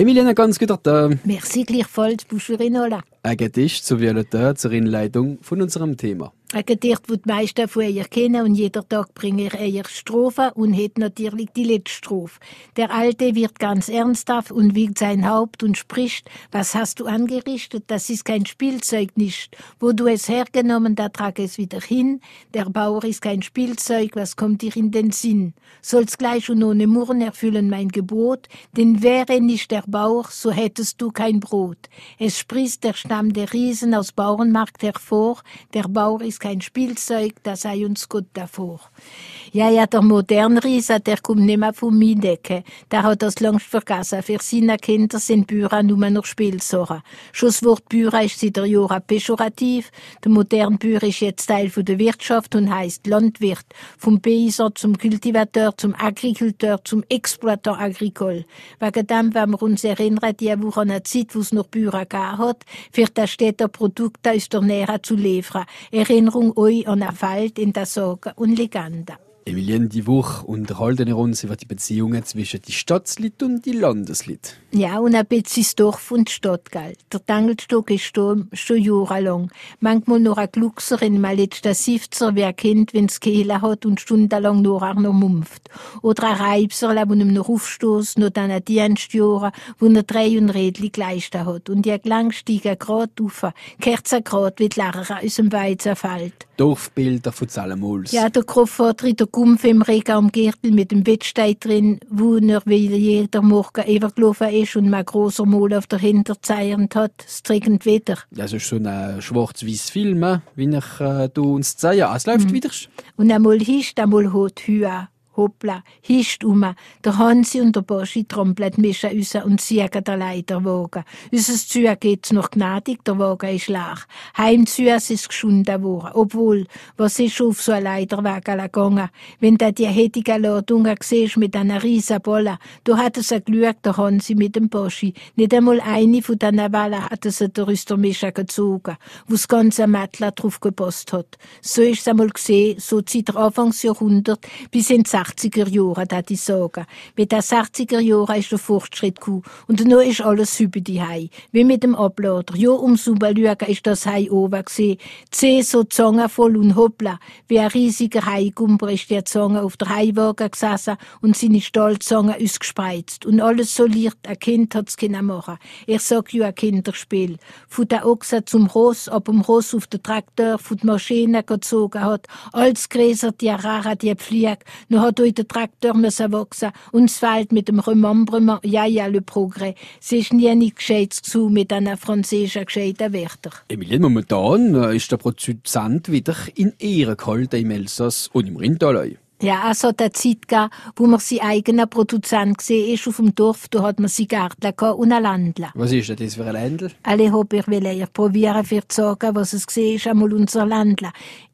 Emiliana, ganz guter Tag. Merci gleichfalls, Buschurinola. Ein Gedicht zur Violetteur zur Inleitung von unserem Thema. Ein Gedicht, das die meisten von ihr kennen und jeder Tag bringe ich eher Strophe und hat natürlich die letzte Strophe. Der Alte wird ganz ernsthaft und wiegt sein Haupt und spricht, was hast du angerichtet? Das ist kein Spielzeug nicht. Wo du es hergenommen, da trag es wieder hin. Der Bauer ist kein Spielzeug, was kommt dir in den Sinn? Sollst gleich und ohne Murren erfüllen mein Gebot, denn wäre nicht der Bauer, so hättest du kein Brot. Es sprießt der Stamm der Riesen aus Bauernmarkt hervor, der Bauer ist kein Spielzeug, da sei uns Gott davor. Ja, ja, der moderne Riese, der kommt nicht mehr von mir Decke. Der hat das längst vergessen. Für seine Kinder sind Bücher nur noch Spielsachen. Schon das Wort Bücher ist seit der Jahre pejorativ. Der moderne Bauer ist jetzt Teil von der Wirtschaft und heißt Landwirt. Vom Paysan zum Kultivateur, zum Agriculteur, zum Exploitant agricole. Wegen dem, wenn wir uns erinnern, die Woche an eine Zeit, wo es noch Bücher gegeben hat, für das Städter Produkte aus der Nähe zu liefern. Erinnerung euch an Erfalt in der Sorge und Legende. Emilien, die Woche unterhalten wir uns über die Beziehungen zwischen die Stadtslied und die Landeslied. Ja, und ein bisschen das Dorf und die Stadt, gell. Der Tangelstock ist schon, schon jahrelang. Manchmal noch ein Gluckserin, mal jetzt der Sifzer, wer kennt, wenn's Kehle hat und stundenlang nur auch noch mumpft. Oder ein Reibserl, wo ihm noch aufstoßt, noch dann ein Dienstjahre, wo er drei und Rädli geleistet hat. Und die Klang steigen grad auf, kerzengrad, wie die Lehrer aus dem Weizen fällt. Dorfbilder von Zallemols. Ja, der der Gumpf im Regen am Gürtel mit dem Bettstein drin, wo er wie jeder Morgen übergelaufen ist und mein grosser Mol auf der Hinterzeichnet hat. Es trägt wieder. Das ist so ein schwarz-weiß Film, eh, wie ich äh, du uns zeige. Ah, Es läuft wieder. Und einmal hischt, einmal hot Hüa. Hoppla, hischt um. Der Hansi und der Boschi trampeln mischen raus und siegen der Leiterwagen. Unser Zug geht's noch gnädig, der Wagen ist leer. Heim zu uns ist geschunden worden. Obwohl, was ist auf so einen Leiterwagen gegangen? Wenn du die hetige Ladungen siehst mit einer riesen Bolle, da hat es geschaut, der Hansi mit dem Boschi. Nicht einmal eine von diesen Wellen hat es der Rüstermischer gezogen, wo das ganze Mädler drauf gepasst hat. So ist es einmal gesehen, so seit der Anfangsjahrhundert bis in die 80er Jahre, da ich sagen. Mit den 60er Jahren ist der Fortschritt gekommen. Und nun ist alles über die Hei. Wie mit dem Ablader. Ja, ums Rüberschauen ist das Hai oben gesehen. Zeh so Zange voll und hoppla. Wie ein riesiger Haigumper ist der Zange auf der Haiwagen gesessen und seine Stahlzange ausgespreizt. Und alles so liert, ein Kind hat's können machen. Ich sag ja ein Kinderspiel. Von der Ochse zum Ross, ab dem Ross auf den Traktor, von der Maschine gezogen hat. Alles Gräser, die Rara, die Pflieg. Hat euch der Traktor müssen wachsen. Und das Feld mit dem Remembrement, ja, ja, le Progrès. Es ist nie nicht gescheit zu mit einer französischen gescheiten Wörter. Emilien, momentan äh, ist der Produzent wieder in Ehren gehalten im Elsass und im Rheintal. Ja, es hat eine Zeit gegeben, wo man sein eigener Produzent gesehen ist auf dem Dorf, da hat man sein Gärtler und ein Landler. Was ist denn das für ein Ländl? Alle hab ich will eher probieren, für zu sagen, was es gesehen ist, einmal unser Landler.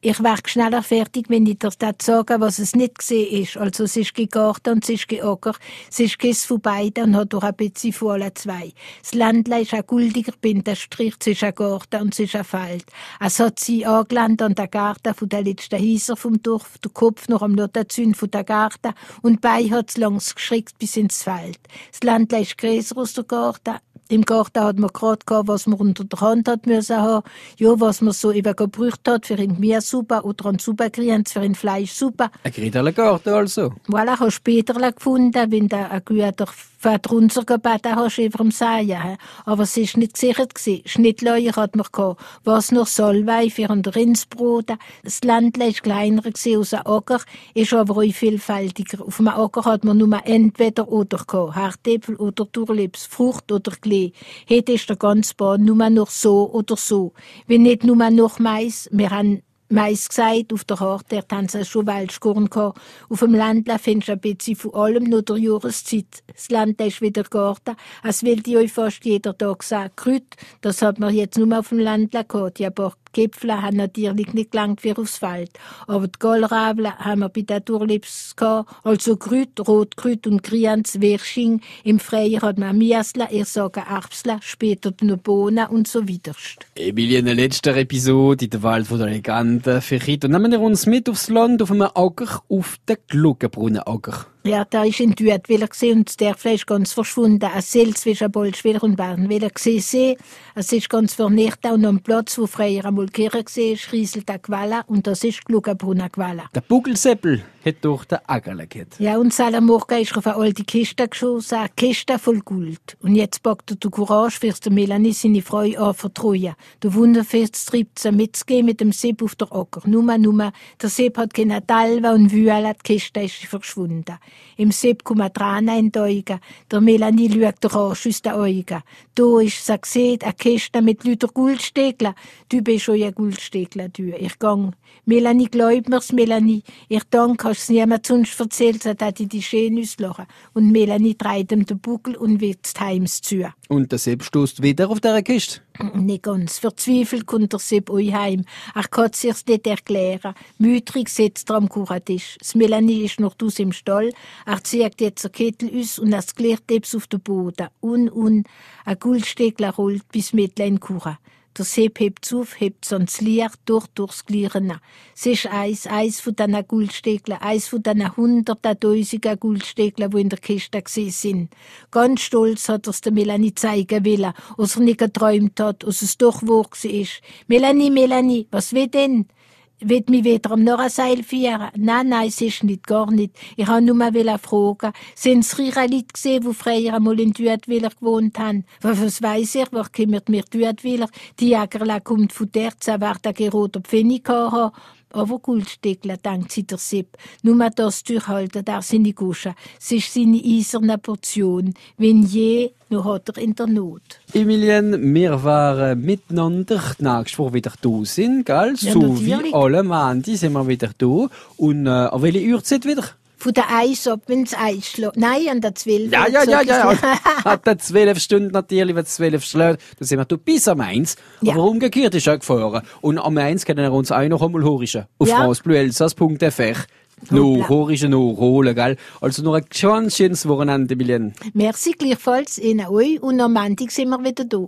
Ich wär schneller fertig, wenn ich dir das sagen, was es nicht gesehen ist. Also, es ist gegarten und es ist geackert, es ist Kiss von beiden und hat auch ein bisschen von allen zwei. Das Landler ist ein guldiger Bindestrich zwischen Garten und zwischen Feld. Es hat sie angelandet an der Garten von der letzten Häuser vom Dorf, der Kopf noch am Lotterzün von der Garten und bei hat's langs geschickt bis ins Feld. Das Landler ist größer aus der Garten, im Garten hat man grad gehabt, was man unter der Hand hat müssen haben. Ja, was man so eben gebraucht hat für ein Gemüsesuppe oder ein Suppegrient für ein Fleischsuppe. Ein Grieterler Garten also. Voilà, hast später gefunden, wenn du ein guter Vater unser gebeten hast über dem Seien. Aber es ist nicht gesichert gewesen. Schnittläuer hat man gehabt. Was noch Solvei für ein Rindsbrot. Das Landle ist kleiner gewesen als ein Acker, ist aber auch vielfältiger. Auf dem Acker hat man nur entweder oder gehabt. Hartäpfel oder Turlips, Frucht oder Klee. Heute ist der ganze Bauern nur noch so oder so. Wenn nicht nur noch Mais, wir haben Mais gesagt, auf der Harte haben sie schon Waldschkorn gehabt. Auf dem Landle findest du ein bisschen von allem, nur der Jahreszeit. Das Land ist wieder Garten. Es will die euch fast jeder Tag sagen. Krüt, das hat man jetzt nur auf dem Landle gehabt. Die paar Gipfel haben natürlich nicht gelangt für aufs Feld. Aber die Kohlraben haben wir bei den Turlips gehabt. Also Krüt, Rotkrüt und Grians, Wirsching. Im Freien hat man Miasla, ihr sagen Erbsla, später nur Bohnen und so weiter. Emilien, in der letzten Episode in der Wald der Legende für heute. Nehmen wir uns mit aufs Land, auf einem Acker, auf den Gluckenbrunnenacker. Ja, da ist in Duetwiller gesehen und der Fleisch ganz verschwunden. Ein Seel zwischen Bolschwiller und Badenwiller gesehen. Es ist ganz vernichtet und am Platz, wo früher einmal Kirche ist, rieselt der Qualla und das ist Glugenbrunner Qualla. Der Bugelseppel hat durch den Ackerle gehabt. Ja, und Salamurka ist auf eine alte Kiste geschossen, eine Kiste voll Gold. Und jetzt packt er die Courage, fürs der Melanie seine Frau anvertrauen. Der sie mitzugehen mit dem Sepp auf der Acker. Nummer, nummer, der Sepp hat keine Talwa und Wühle, die Kiste ist verschwunden. Im Sepp kommen Tränen in die Augen. Der Melanie schaut der Arsch aus den Augen. Da ist sie gesehen, eine Kiste mit lauter Goldstegeln. Du bist schon ein Goldstegler, du. Ich gang. Melanie, glaub mir's, Melanie. Ich danke, es niemand sonst erzählt, dass ich die schön auslachen. Und Melanie dreht ihm den Buckel und wird heims zu. Und der Sepp stoßt wieder auf der Kiste. Nicht ganz. Verzweifelt kommt der Sepp euch heim. Er kann sich's nicht erklären. Mütrig sitzt er am Kuchentisch. Das Melanie ist noch aus im Stall. Er zieht jetzt den Kittel aus und es gliert ebs auf den Boden. Un, un, ein Goldsteckler rollt bis in Kuchen. Der Sepp hebt auf, hebt ans Licht durch, durchs Glieren. Es ist eins, eins von diesen Goldstecklen, eins von diesen hunderten, Goldstecklen, die in der Kiste sind. Ganz stolz hat er's der Melanie zeigen wollen, was er nicht geträumt hat, was es doch wahr ist. Melanie, Melanie, was will denn? Wird mich wieder am Norraseil führen? Nein, nein, es ist nicht, gar nicht. Ich wollte nur mal fragen, sind es reiche Leute gesehen, die früher einmal in Duetwiller gewohnt haben? Was, weiss ich, wo kümmert mir Duetwiller? Die Jägerle kommt von dort, sie wird einen roten Pfennig haben. Aber Goldsteckler, denkt der Sepp, nur das durchhalten, der seine Gusche. Es ist seine eiserne Portion. Wenn je, nur hat er in der Not. Emilien, wir waren miteinander nächste Woche wieder da sind, gell? Ja, so wie natürlich. alle Mandi sind wir wieder da. Und äh, an welche Uhrzeit wieder? Von der Eis ab, wenn's Eis schlägt. Nein, an der Zwölf. Ja, ja, ja, ja. Hat der zwölf Stunden natürlich, wenn es zwölf schlägt, dann sind wir da bis am eins. Ja. Aber umgekehrt ist auch gefahren. Und am eins können wir uns auch noch einmal horischen. Auf Ja. francebleuelsas.fr. No, horischen, no, holen, gell? Also noch ein ganz schönes Wochenende, Emilien. Merci gleichfalls Ihnen euch und am Montag sind wir wieder da.